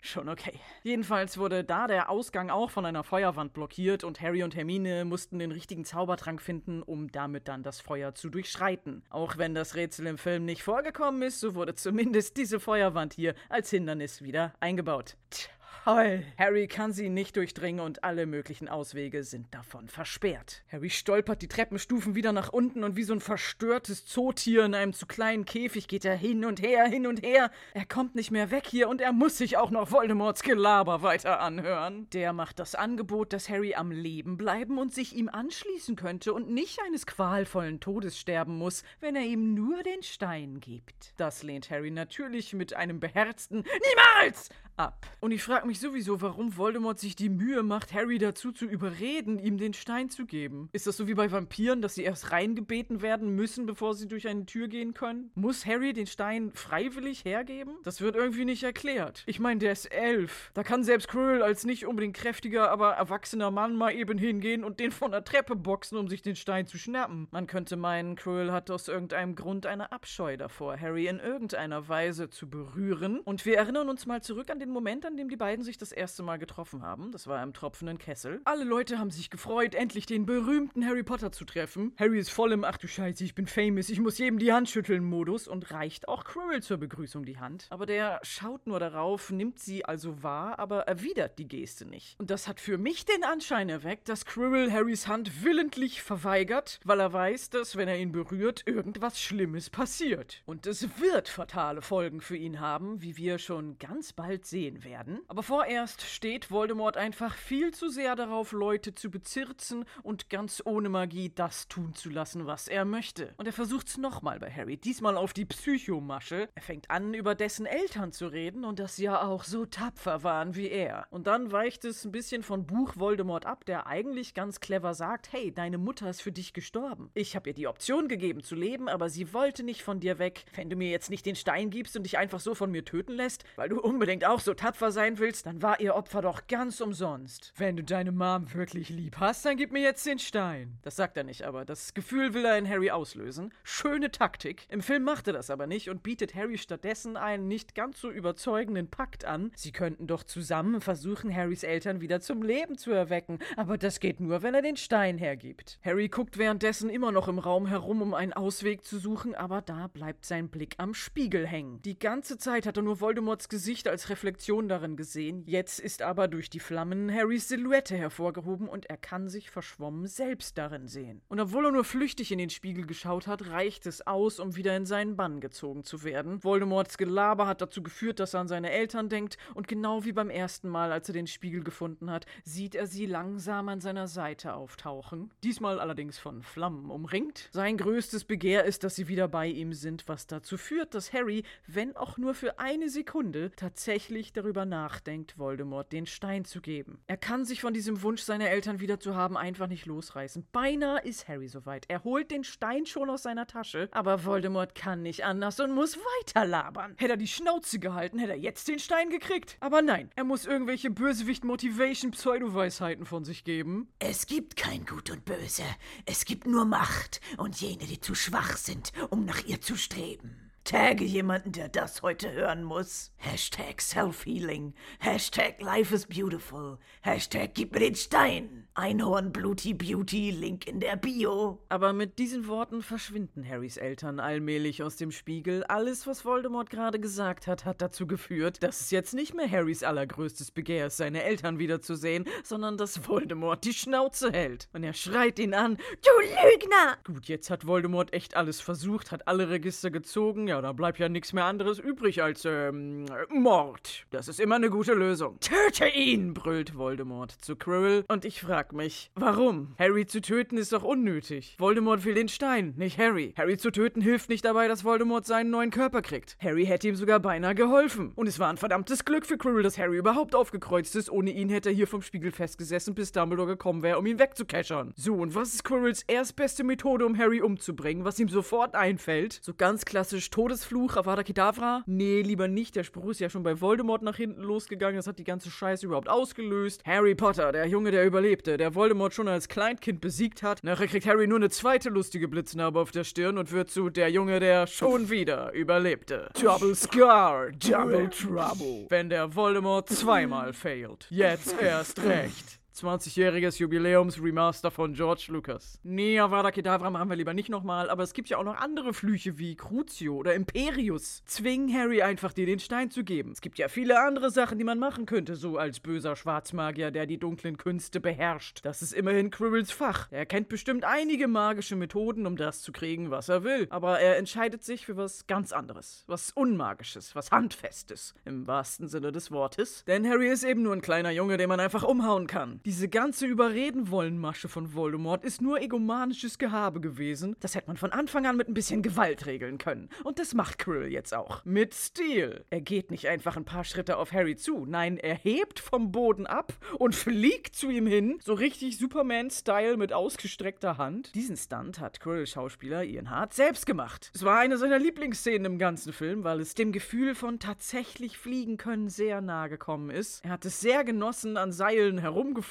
Schon okay. Jedenfalls wurde da der Ausgang auch von einer Feuerwand blockiert und Harry und Hermine mussten den richtigen Zaubertrank finden, um damit dann das Feuer zu durchschreiten. Auch wenn das Rätsel im Film nicht vorgekommen ist, so wurde zumindest diese Feuerwand hier als Hindernis wieder eingebaut. Tja. Toll. Harry kann sie nicht durchdringen und alle möglichen Auswege sind davon versperrt. Harry stolpert die Treppenstufen wieder nach unten und wie so ein verstörtes Zootier in einem zu kleinen Käfig geht er hin und her, hin und her. Er kommt nicht mehr weg hier und er muss sich auch noch Voldemorts Gelaber weiter anhören. Der macht das Angebot, dass Harry am Leben bleiben und sich ihm anschließen könnte und nicht eines qualvollen Todes sterben muss, wenn er ihm nur den Stein gibt. Das lehnt Harry natürlich mit einem beherzten Niemals ab. Und ich frage mich sowieso, warum Voldemort sich die Mühe macht, Harry dazu zu überreden, ihm den Stein zu geben. Ist das so wie bei Vampiren, dass sie erst reingebeten werden müssen, bevor sie durch eine Tür gehen können? Muss Harry den Stein freiwillig hergeben? Das wird irgendwie nicht erklärt. Ich meine, der ist elf. Da kann selbst Quirrell als nicht unbedingt kräftiger, aber erwachsener Mann mal eben hingehen und den von der Treppe boxen, um sich den Stein zu schnappen. Man könnte meinen, Quirrell hat aus irgendeinem Grund eine Abscheu davor, Harry in irgendeiner Weise zu berühren. Und wir erinnern uns mal zurück an den Moment, an dem die beiden sich das erste Mal getroffen haben. Das war im tropfenden Kessel. Alle Leute haben sich gefreut, endlich den berühmten Harry Potter zu treffen. Harry ist voll im Ach du Scheiße, ich bin famous, ich muss jedem die Hand schütteln Modus und reicht auch Quirrell zur Begrüßung die Hand. Aber der schaut nur darauf, nimmt sie also wahr, aber erwidert die Geste nicht. Und das hat für mich den Anschein erweckt, dass Quirrell Harrys Hand willentlich verweigert, weil er weiß, dass wenn er ihn berührt, irgendwas Schlimmes passiert. Und es wird fatale Folgen für ihn haben, wie wir schon ganz bald sehen werden. Aber vorerst steht Voldemort einfach viel zu sehr darauf, Leute zu bezirzen und ganz ohne Magie das tun zu lassen, was er möchte. Und er versucht's nochmal bei Harry, diesmal auf die Psychomasche. Er fängt an, über dessen Eltern zu reden und dass sie ja auch so tapfer waren wie er. Und dann weicht es ein bisschen von Buch Voldemort ab, der eigentlich ganz clever sagt, hey, deine Mutter ist für dich gestorben. Ich habe ihr die Option gegeben zu leben, aber sie wollte nicht von dir weg. Wenn du mir jetzt nicht den Stein gibst und dich einfach so von mir töten lässt, weil du unbedingt auch so tapfer sein willst, dann war ihr Opfer doch ganz umsonst. Wenn du deine Mom wirklich lieb hast, dann gib mir jetzt den Stein. Das sagt er nicht, aber das Gefühl will er in Harry auslösen. Schöne Taktik. Im Film macht er das aber nicht und bietet Harry stattdessen einen nicht ganz so überzeugenden Pakt an. Sie könnten doch zusammen versuchen, Harrys Eltern wieder zum Leben zu erwecken, aber das geht nur, wenn er den Stein hergibt. Harry guckt währenddessen immer noch im Raum herum, um einen Ausweg zu suchen, aber da bleibt sein Blick am Spiegel hängen. Die ganze Zeit hat er nur Voldemorts Gesicht als Reflexion darin gesehen sehen. Jetzt ist aber durch die Flammen Harrys Silhouette hervorgehoben und er kann sich verschwommen selbst darin sehen. Und obwohl er nur flüchtig in den Spiegel geschaut hat, reicht es aus, um wieder in seinen Bann gezogen zu werden. Voldemorts Gelaber hat dazu geführt, dass er an seine Eltern denkt und genau wie beim ersten Mal, als er den Spiegel gefunden hat, sieht er sie langsam an seiner Seite auftauchen. Diesmal allerdings von Flammen umringt. Sein größtes Begehr ist, dass sie wieder bei ihm sind, was dazu führt, dass Harry, wenn auch nur für eine Sekunde, tatsächlich darüber nachdenkt, Voldemort den Stein zu geben. Er kann sich von diesem Wunsch, seine Eltern wieder zu haben, einfach nicht losreißen. Beinahe ist Harry soweit. Er holt den Stein schon aus seiner Tasche, aber Voldemort kann nicht anders und muss weiter labern. Hätte er die Schnauze gehalten, hätte er jetzt den Stein gekriegt. Aber nein, er muss irgendwelche Bösewicht-Motivation-Pseudoweisheiten von sich geben. Es gibt kein Gut und Böse. Es gibt nur Macht und jene, die zu schwach sind, um nach ihr zu streben. Tagge jemanden, der das heute hören muss. Hashtag Self-Healing. Hashtag Life is Beautiful. Hashtag Gib mir den Stein. Einhorn Bluty Beauty, Link in der Bio. Aber mit diesen Worten verschwinden Harrys Eltern allmählich aus dem Spiegel. Alles, was Voldemort gerade gesagt hat, hat dazu geführt, dass es jetzt nicht mehr Harrys allergrößtes Begehr ist, seine Eltern wiederzusehen, sondern dass Voldemort die Schnauze hält. Und er schreit ihn an: Du Lügner! Gut, jetzt hat Voldemort echt alles versucht, hat alle Register gezogen, ja, da bleibt ja nichts mehr anderes übrig als, ähm, Mord. Das ist immer eine gute Lösung. Töte ihn, brüllt Voldemort zu Quirrell. Und ich frag mich, warum? Harry zu töten ist doch unnötig. Voldemort will den Stein, nicht Harry. Harry zu töten hilft nicht dabei, dass Voldemort seinen neuen Körper kriegt. Harry hätte ihm sogar beinahe geholfen. Und es war ein verdammtes Glück für Quirrell, dass Harry überhaupt aufgekreuzt ist. Ohne ihn hätte er hier vom Spiegel festgesessen, bis Dumbledore gekommen wäre, um ihn wegzukeschern. So, und was ist Quirrells erstbeste Methode, um Harry umzubringen? Was ihm sofort einfällt? So ganz klassisch Todesfluch, Avada Kedavra? Nee, lieber nicht. Der Spruch ist ja schon bei Voldemort nach hinten losgegangen. Das hat die ganze Scheiße überhaupt ausgelöst. Harry Potter, der Junge, der überlebte, der Voldemort schon als Kleinkind besiegt hat. Nachher kriegt Harry nur eine zweite lustige Blitznarbe auf der Stirn und wird zu der Junge, der schon wieder überlebte. Double Scar, Double Trouble. Wenn der Voldemort zweimal [laughs] failt. Jetzt erst recht. 20-jähriges Jubiläums-Remaster von George Lucas. Nee, Avada Kedavra machen wir lieber nicht nochmal, aber es gibt ja auch noch andere Flüche wie Crucio oder Imperius. Zwing Harry einfach dir den Stein zu geben. Es gibt ja viele andere Sachen, die man machen könnte, so als böser Schwarzmagier, der die dunklen Künste beherrscht. Das ist immerhin Quirrells Fach. Er kennt bestimmt einige magische Methoden, um das zu kriegen, was er will. Aber er entscheidet sich für was ganz anderes. Was Unmagisches, was Handfestes. Im wahrsten Sinne des Wortes. Denn Harry ist eben nur ein kleiner Junge, den man einfach umhauen kann. Diese ganze Überreden-Wollen-Masche von Voldemort ist nur egomanisches Gehabe gewesen. Das hätte man von Anfang an mit ein bisschen Gewalt regeln können. Und das macht Quirrell jetzt auch. Mit Stil. Er geht nicht einfach ein paar Schritte auf Harry zu. Nein, er hebt vom Boden ab und fliegt zu ihm hin. So richtig Superman-Style mit ausgestreckter Hand. Diesen Stunt hat Quirrell-Schauspieler Ian Hart selbst gemacht. Es war eine seiner Lieblingsszenen im ganzen Film, weil es dem Gefühl von tatsächlich fliegen können sehr nahe gekommen ist. Er hat es sehr genossen, an Seilen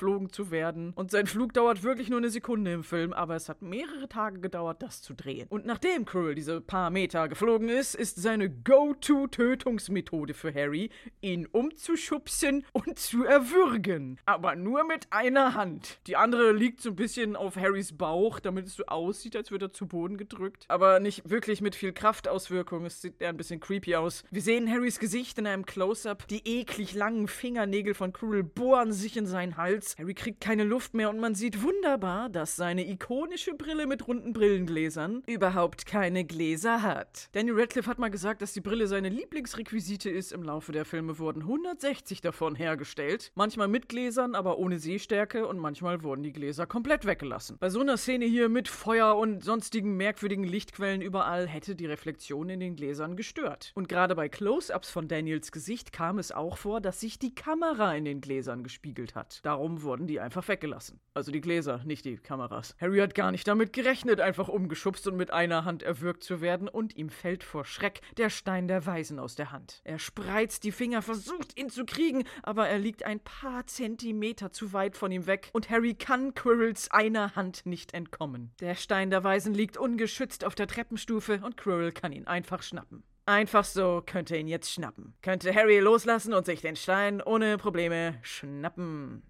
herumgeflogen zu werden. Und sein Flug dauert wirklich nur eine Sekunde im Film, aber es hat mehrere Tage gedauert, das zu drehen. Und nachdem Quirrell diese paar Meter geflogen ist, ist seine Go-To-Tötungsmethode für Harry, ihn umzuschubsen und zu erwürgen. Aber nur mit einer Hand. Die andere liegt so ein bisschen auf Harrys Bauch, damit es so aussieht, als würde er zu Boden gedrückt. Aber nicht wirklich mit viel Kraftauswirkung. Es sieht eher ein bisschen creepy aus. Wir sehen Harrys Gesicht in einem Close-up. Die eklig langen Fingernägel von Quirrell bohren sich in seinen Hals. Harry kriegt keine Luft mehr und man sieht wunderbar, dass seine ikonische Brille mit runden Brillengläsern überhaupt keine Gläser hat. Daniel Radcliffe hat mal gesagt, dass die Brille seine Lieblingsrequisite ist. Im Laufe der Filme wurden 160 davon hergestellt. Manchmal mit Gläsern, aber ohne Sehstärke und manchmal wurden die Gläser komplett weggelassen. Bei so einer Szene hier mit Feuer und sonstigen merkwürdigen Lichtquellen überall hätte die Reflexion in den Gläsern gestört. Und gerade bei Close-ups von Daniels Gesicht kam es auch vor, dass sich die Kamera in den Gläsern gespiegelt hat. Darum wurden die einfach weggelassen. Also die Gläser, nicht die Kameras. Harry hat gar nicht damit gerechnet, einfach umgeschubst und mit einer Hand erwürgt zu werden und ihm fällt vor Schreck der Stein der Weisen aus der Hand. Er spreizt die Finger, versucht ihn zu kriegen, aber er liegt ein paar Zentimeter zu weit von ihm weg und Harry kann Quirrells einer Hand nicht entkommen. Der Stein der Weisen liegt ungeschützt auf der Treppenstufe und Quirrell kann ihn einfach schnappen. Einfach so könnte ihn jetzt schnappen. Könnte Harry loslassen und sich den Stein ohne Probleme schnappen.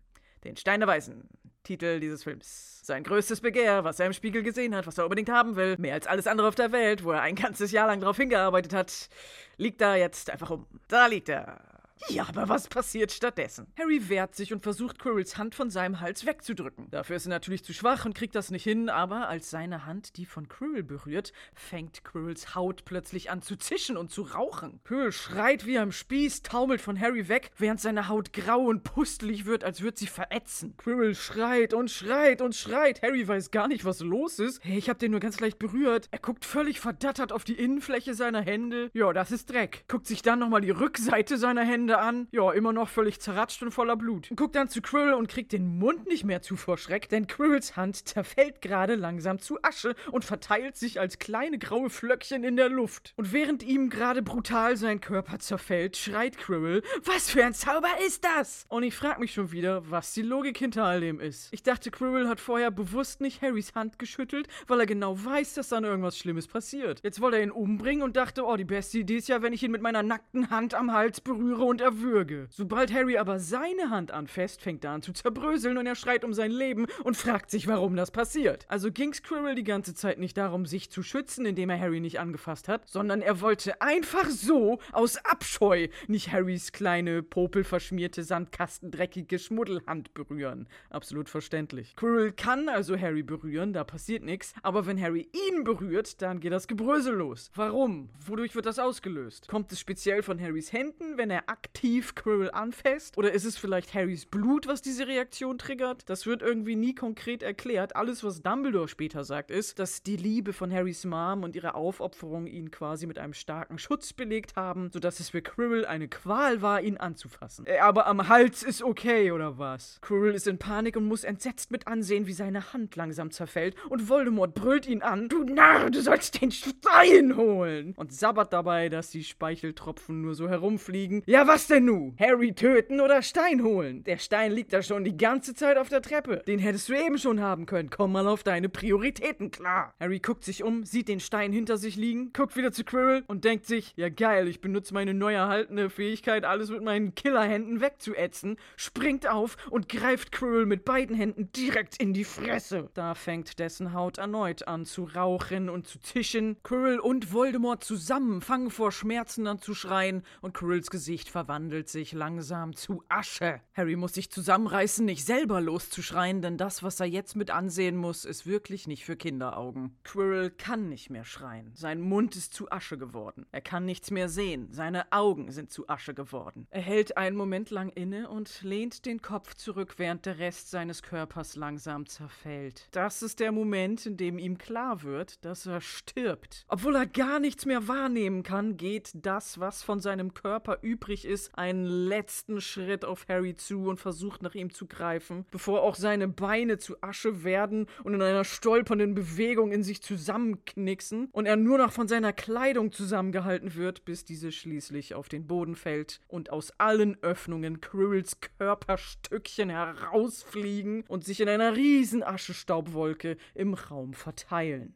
Den Stein der Weisen. Titel dieses Films. Sein größtes Begehr, was er im Spiegel gesehen hat, was er unbedingt haben will, mehr als alles andere auf der Welt, wo er ein ganzes Jahr lang darauf hingearbeitet hat, liegt da jetzt einfach um. Da liegt er. Ja, aber was passiert stattdessen? Harry wehrt sich und versucht Quirrells Hand von seinem Hals wegzudrücken. Dafür ist er natürlich zu schwach und kriegt das nicht hin, aber als seine Hand die von Quirrell berührt, fängt Quirrells Haut plötzlich an zu zischen und zu rauchen. Quirrell schreit wie am Spieß, taumelt von Harry weg, während seine Haut grau und pustelig wird, als würde sie verätzen. Quirrell schreit und schreit und schreit. Harry weiß gar nicht, was los ist. Hey, ich hab den nur ganz leicht berührt. Er guckt völlig verdattert auf die Innenfläche seiner Hände. Ja, das ist Dreck. Guckt sich dann nochmal die Rückseite seiner Hände an. Ja, immer noch völlig zerratscht und voller Blut. Guckt dann zu Quirrell und kriegt den Mund nicht mehr zu vor Schreck, denn Quirrells Hand zerfällt gerade langsam zu Asche und verteilt sich als kleine graue Flöckchen in der Luft. Und während ihm gerade brutal sein Körper zerfällt, schreit Quirrell, was für ein Zauber ist das? Und ich frag mich schon wieder, was die Logik hinter all dem ist. Ich dachte, Quirrell hat vorher bewusst nicht Harrys Hand geschüttelt, weil er genau weiß, dass dann irgendwas Schlimmes passiert. Jetzt wollte er ihn umbringen und dachte, oh, die beste Idee ist ja, wenn ich ihn mit meiner nackten Hand am Hals berühre und erwürge. Sobald Harry aber seine Hand anfasst, fängt er an zu zerbröseln und er schreit um sein Leben und fragt sich, warum das passiert. Also ging's Quirrell die ganze Zeit nicht darum, sich zu schützen, indem er Harry nicht angefasst hat, sondern er wollte einfach so aus Abscheu nicht Harrys kleine, popelverschmierte, sandkastendreckige Schmuddelhand berühren. Absolut verständlich. Quirrell kann also Harry berühren, da passiert nichts, aber wenn Harry ihn berührt, dann geht das Gebrösel los. Warum? Wodurch wird das ausgelöst? Kommt es speziell von Harrys Händen, wenn er aktiv Quirrell anfasst? Oder ist es vielleicht Harrys Blut, was diese Reaktion triggert? Das wird irgendwie nie konkret erklärt. Alles, was Dumbledore später sagt, ist, dass die Liebe von Harrys Mom und ihre Aufopferung ihn quasi mit einem starken Schutz belegt haben, sodass es für Quirrell eine Qual war, ihn anzufassen. Äh, aber am Hals ist okay, oder was? Quirrell ist in Panik und muss entsetzt mit ansehen, wie seine Hand langsam zerfällt und Voldemort brüllt ihn an. Du Narr, du sollst den Stein holen! Und sabbert dabei, dass die Speicheltropfen nur so herumfliegen. Ja, was denn nu? Harry töten oder Stein holen? Der Stein liegt da schon die ganze Zeit auf der Treppe. Den hättest du eben schon haben können. Komm mal auf deine Prioritäten klar. Harry guckt sich um, sieht den Stein hinter sich liegen, guckt wieder zu Quirrell und denkt sich, ja geil, ich benutze meine neu erhaltene Fähigkeit, alles mit meinen Killerhänden wegzuätzen, springt auf und greift Quirrell mit beiden Händen direkt in die Fresse. Da fängt dessen Haut erneut an zu rauchen und zu tischen. Quirrell und Voldemort zusammen fangen vor Schmerzen an zu schreien und Quirrells Gesicht verwandelt sich langsam zu Asche. Harry muss sich zusammenreißen, nicht selber loszuschreien, denn das, was er jetzt mit ansehen muss, ist wirklich nicht für Kinderaugen. Quirrell kann nicht mehr schreien. Sein Mund ist zu Asche geworden. Er kann nichts mehr sehen. Seine Augen sind zu Asche geworden. Er hält einen Moment lang inne und lehnt den Kopf zurück, während der Rest seines Körpers langsam zerfällt. Das ist der Moment, in dem ihm klar wird, dass er stirbt. Obwohl er gar nichts mehr wahrnehmen kann, geht das, was von seinem Körper übrig ist, einen letzten Schritt auf Harry zu und versucht nach ihm zu greifen, bevor auch seine Beine zu Asche werden und in einer stolpernden Bewegung in sich zusammenknicksen und er nur noch von seiner Kleidung zusammengehalten wird, bis diese schließlich auf den Boden fällt und aus allen Öffnungen Quirrells Körperstückchen herausfliegen und sich in einer riesen Aschestaubwolke im Raum verteilen.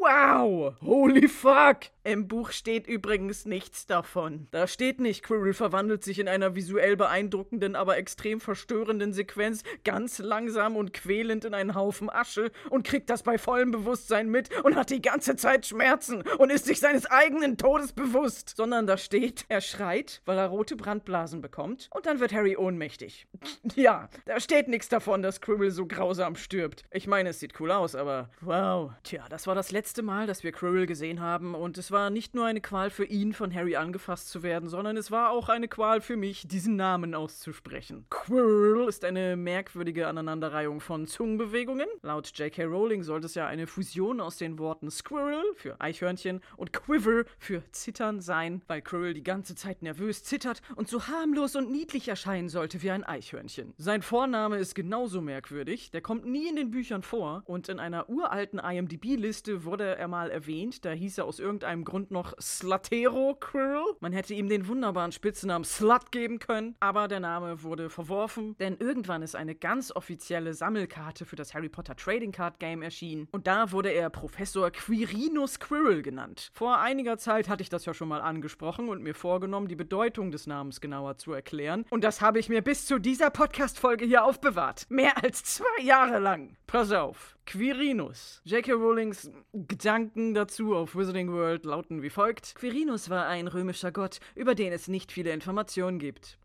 Wow! Holy fuck! Im Buch steht übrigens nichts davon. Da steht nicht, Quirrell verwandelt sich in einer visuell beeindruckenden, aber extrem verstörenden Sequenz ganz langsam und quälend in einen Haufen Asche und kriegt das bei vollem Bewusstsein mit und hat die ganze Zeit Schmerzen und ist sich seines eigenen Todes bewusst. Sondern da steht, er schreit, weil er rote Brandblasen bekommt und dann wird Harry ohnmächtig. [laughs] Ja, da steht nichts davon, dass Quirrell so grausam stirbt. Ich meine, es sieht cool aus, aber wow. Tja, das war das letzte Mal, dass wir Quirrell gesehen haben und es war nicht nur eine Qual für ihn, von Harry angefasst zu werden, sondern es war auch eine Qual für mich, diesen Namen auszusprechen. Quirrell ist eine merkwürdige Aneinanderreihung von Zungenbewegungen. Laut J.K. Rowling sollte es ja eine Fusion aus den Worten Squirrel für Eichhörnchen und Quiver für Zittern sein, weil Quirrell die ganze Zeit nervös zittert und so harmlos und niedlich erscheinen sollte wie ein Eichhörnchen. Sein Vorname ist genauso merkwürdig, der kommt nie in den Büchern vor und in einer uralten IMDb-Liste wurde er mal erwähnt, da hieß er aus irgendeinem Grund noch Slutero Quirrell. Man hätte ihm den wunderbaren Spitznamen Slut geben können, aber der Name wurde verworfen, denn irgendwann ist eine ganz offizielle Sammelkarte für das Harry Potter Trading Card Game erschienen und da wurde er Professor Quirinus Quirrell genannt. Vor einiger Zeit hatte ich das ja schon mal angesprochen und mir vorgenommen, die Bedeutung des Namens genauer zu erklären und das habe ich mir bis zu dieser Podcast-Folge hier aufbewahrt. Mehr als zwei Jahre lang. Pass auf. Quirinus. J.K. Rowlings Gedanken dazu auf Wizarding World lauten wie folgt. Quirinus war ein römischer Gott, über den es nicht viele Informationen gibt.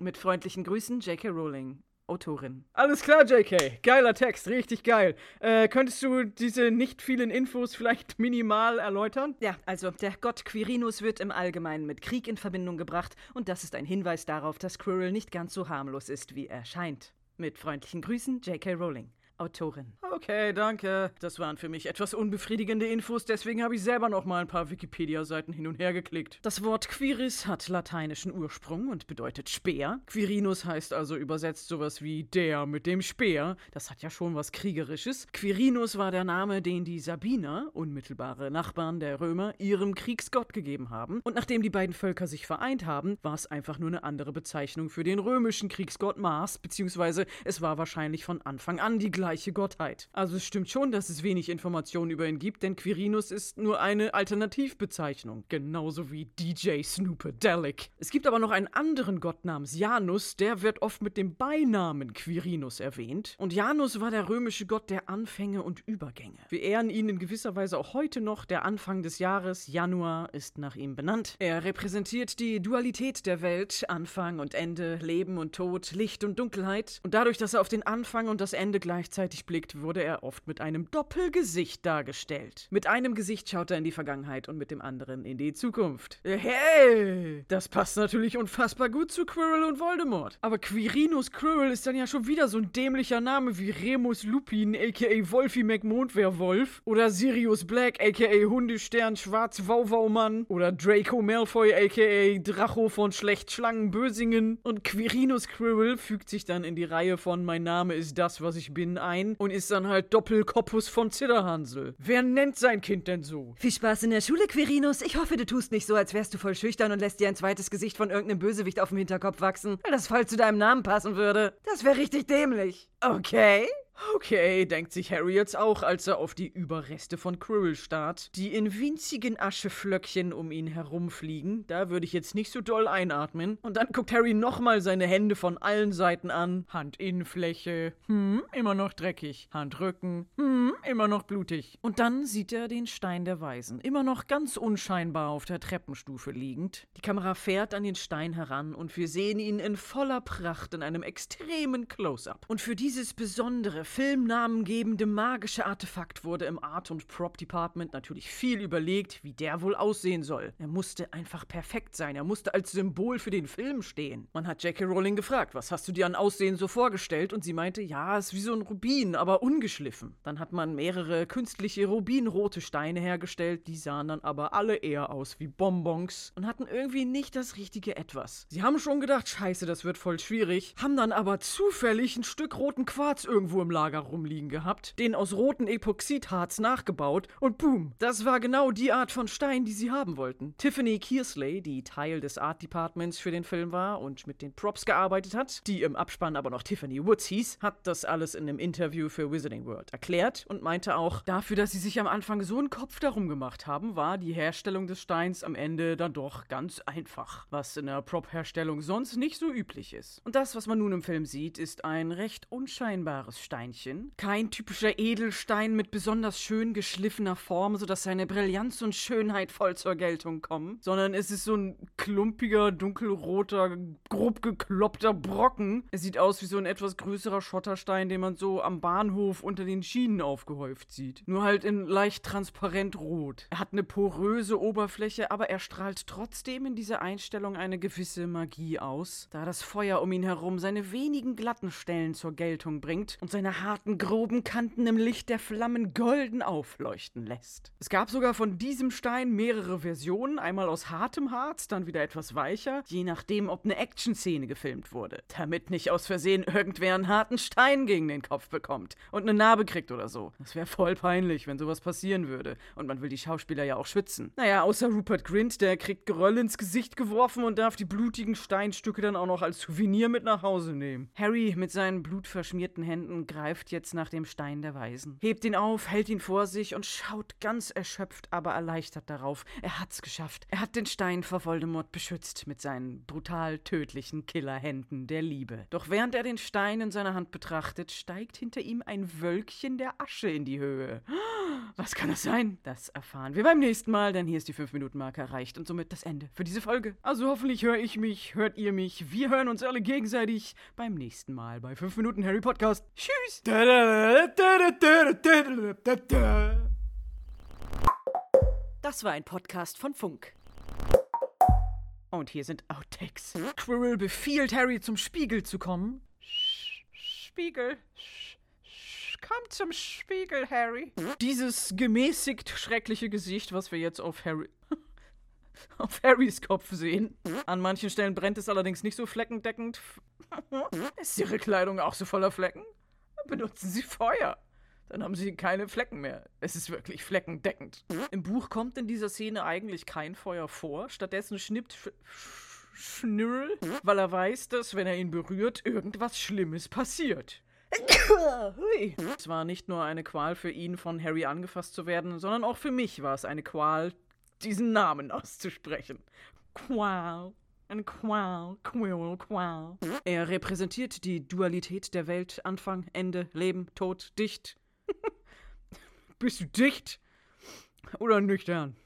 Mit freundlichen Grüßen, J.K. Rowling. Autorin. Alles klar, JK. Geiler Text, richtig geil. Äh, könntest du diese nicht vielen Infos vielleicht minimal erläutern? Ja, also der Gott Quirinus wird im Allgemeinen mit Krieg in Verbindung gebracht und das ist ein Hinweis darauf, dass Quirrell nicht ganz so harmlos ist, wie er scheint. Mit freundlichen Grüßen, J.K. Rowling. Autorin. Okay, danke. Das waren für mich etwas unbefriedigende Infos, deswegen habe ich selber noch mal ein paar Wikipedia-Seiten hin und her geklickt. Das Wort Quiris hat lateinischen Ursprung und bedeutet Speer. Quirinus heißt also übersetzt sowas wie der mit dem Speer. Das hat ja schon was Kriegerisches. Quirinus war der Name, den die Sabiner, unmittelbare Nachbarn der Römer, ihrem Kriegsgott gegeben haben. Und nachdem die beiden Völker sich vereint haben, war es einfach nur eine andere Bezeichnung für den römischen Kriegsgott Mars, beziehungsweise es war wahrscheinlich von Anfang an die gleiche gleiche Gottheit. Also es stimmt schon, dass es wenig Informationen über ihn gibt, denn Quirinus ist nur eine Alternativbezeichnung, genauso wie DJ Snoopadelic. Es gibt aber noch einen anderen Gott namens Janus, der wird oft mit dem Beinamen Quirinus erwähnt. Und Janus war der römische Gott der Anfänge und Übergänge. Wir ehren ihn in gewisser Weise auch heute noch. Der Anfang des Jahres, Januar, ist nach ihm benannt. Er repräsentiert die Dualität der Welt, Anfang und Ende, Leben und Tod, Licht und Dunkelheit. Und dadurch, dass er auf den Anfang und das Ende gleichzeitig gleichzeitig blickt, wurde er oft mit einem Doppelgesicht dargestellt. Mit einem Gesicht schaut er in die Vergangenheit und mit dem anderen in die Zukunft. Hey! Das passt natürlich unfassbar gut zu Quirrell und Voldemort. Aber Quirinus Quirrell ist dann ja schon wieder so ein dämlicher Name wie Remus Lupin, aka Wolfie McMondwehrwolf. Oder Sirius Black, aka Hundestern Schwarz Wauwaumann. Oder Draco Malfoy, aka Dracho von Schlechtschlangen-Bösingen. Und Quirinus Quirrell fügt sich dann in die Reihe von Mein Name ist das, was ich bin, ein und ist dann halt Doppelkoppus von Zitterhansel. Wer nennt sein Kind denn so? Viel Spaß in der Schule, Quirinus. Ich hoffe, du tust nicht so, als wärst du voll schüchtern und lässt dir ein zweites Gesicht von irgendeinem Bösewicht auf dem Hinterkopf wachsen, weil das voll zu deinem Namen passen würde. Das wäre richtig dämlich. Okay? Okay, denkt sich Harry jetzt auch, als er auf die Überreste von Quirrell starrt, die in winzigen Ascheflöckchen um ihn herumfliegen. Da würde ich jetzt nicht so doll einatmen. Und dann guckt Harry nochmal seine Hände von allen Seiten an. Handinnenfläche, hm, immer noch dreckig. Handrücken, hm, immer noch blutig. Und dann sieht er den Stein der Weisen, immer noch ganz unscheinbar auf der Treppenstufe liegend. Die Kamera fährt an den Stein heran und wir sehen ihn in voller Pracht in einem extremen Close-up. Und für dieses besondere filmnamengebende magische Artefakt wurde im Art- und Prop-Department natürlich viel überlegt, wie der wohl aussehen soll. Er musste einfach perfekt sein. Er musste als Symbol für den Film stehen. Man hat Jackie Rowling gefragt, was hast du dir an Aussehen so vorgestellt? Und sie meinte, ja, ist wie so ein Rubin, aber ungeschliffen. Dann hat man mehrere künstliche rubinrote Steine hergestellt, die sahen dann aber alle eher aus wie Bonbons und hatten irgendwie nicht das richtige Etwas. Sie haben schon gedacht, scheiße, das wird voll schwierig, haben dann aber zufällig ein Stück roten Quarz irgendwo im Lager rumliegen gehabt, den aus roten Epoxidharz nachgebaut und boom, das war genau die Art von Stein, die sie haben wollten. Tiffany Kearsley, die Teil des Art Departments für den Film war und mit den Props gearbeitet hat, die im Abspann aber noch Tiffany Woods hieß, hat das alles in einem Interview für Wizarding World erklärt und meinte auch, dafür, dass sie sich am Anfang so einen Kopf darum gemacht haben, war die Herstellung des Steins am Ende dann doch ganz einfach, was in der Prop-Herstellung sonst nicht so üblich ist. Und das, was man nun im Film sieht, ist ein recht unscheinbares Stein Steinchen. Kein typischer Edelstein mit besonders schön geschliffener Form, sodass seine Brillanz und Schönheit voll zur Geltung kommen, sondern es ist so ein klumpiger, dunkelroter, grob gekloppter Brocken. Es sieht aus wie so ein etwas größerer Schotterstein, den man so am Bahnhof unter den Schienen aufgehäuft sieht. Nur halt in leicht transparent rot. Er hat eine poröse Oberfläche, aber er strahlt trotzdem in dieser Einstellung eine gewisse Magie aus, da das Feuer um ihn herum seine wenigen glatten Stellen zur Geltung bringt und seine harten, groben Kanten im Licht der Flammen golden aufleuchten lässt. Es gab sogar von diesem Stein mehrere Versionen, einmal aus hartem Harz, dann wieder etwas weicher, je nachdem, ob eine Action-Szene gefilmt wurde, damit nicht aus Versehen irgendwer einen harten Stein gegen den Kopf bekommt und eine Narbe kriegt oder so. Das wäre voll peinlich, wenn sowas passieren würde. Und man will die Schauspieler ja auch schützen. Naja, außer Rupert Grint, der kriegt Geröll ins Gesicht geworfen und darf die blutigen Steinstücke dann auch noch als Souvenir mit nach Hause nehmen. Harry mit seinen blutverschmierten Händen greift greift jetzt nach dem Stein der Weisen, hebt ihn auf, hält ihn vor sich und schaut ganz erschöpft, aber erleichtert darauf. Er hat's geschafft. Er hat den Stein vor Voldemort beschützt mit seinen brutal tödlichen Killerhänden der Liebe. Doch während er den Stein in seiner Hand betrachtet, steigt hinter ihm ein Wölkchen der Asche in die Höhe. [gasps] Was kann das sein? Das erfahren wir beim nächsten Mal, denn hier ist die 5-Minuten-Marke erreicht und somit das Ende für diese Folge. Also hoffentlich höre ich mich, hört ihr mich, wir hören uns alle gegenseitig beim nächsten Mal bei 5 Minuten Harry Podcast. Tschüss! Das war ein Podcast von Funk. Und hier sind Outtakes. Quirrell befiehlt Harry zum Spiegel zu kommen. Spiegel. Komm zum Spiegel, Harry. Dieses gemäßigt schreckliche Gesicht, was wir jetzt auf Harry. [laughs] auf Harrys Kopf sehen. An manchen Stellen brennt es allerdings nicht so fleckendeckend. [laughs] Ist Ihre Kleidung auch so voller Flecken? Benutzen Sie Feuer. Dann haben Sie keine Flecken mehr. Es ist wirklich fleckendeckend. Im Buch kommt in dieser Szene eigentlich kein Feuer vor. Stattdessen schnippt Sch Schnürl, weil er weiß, dass, wenn er ihn berührt, irgendwas Schlimmes passiert. Es war nicht nur eine Qual für ihn, von Harry angefasst zu werden, sondern auch für mich war es eine Qual, diesen Namen auszusprechen. Qual. Ein Qual, Quirrell, Qual. Er repräsentiert die Dualität der Welt, Anfang, Ende, Leben, Tod, dicht. [laughs] Bist du dicht? Oder nüchtern?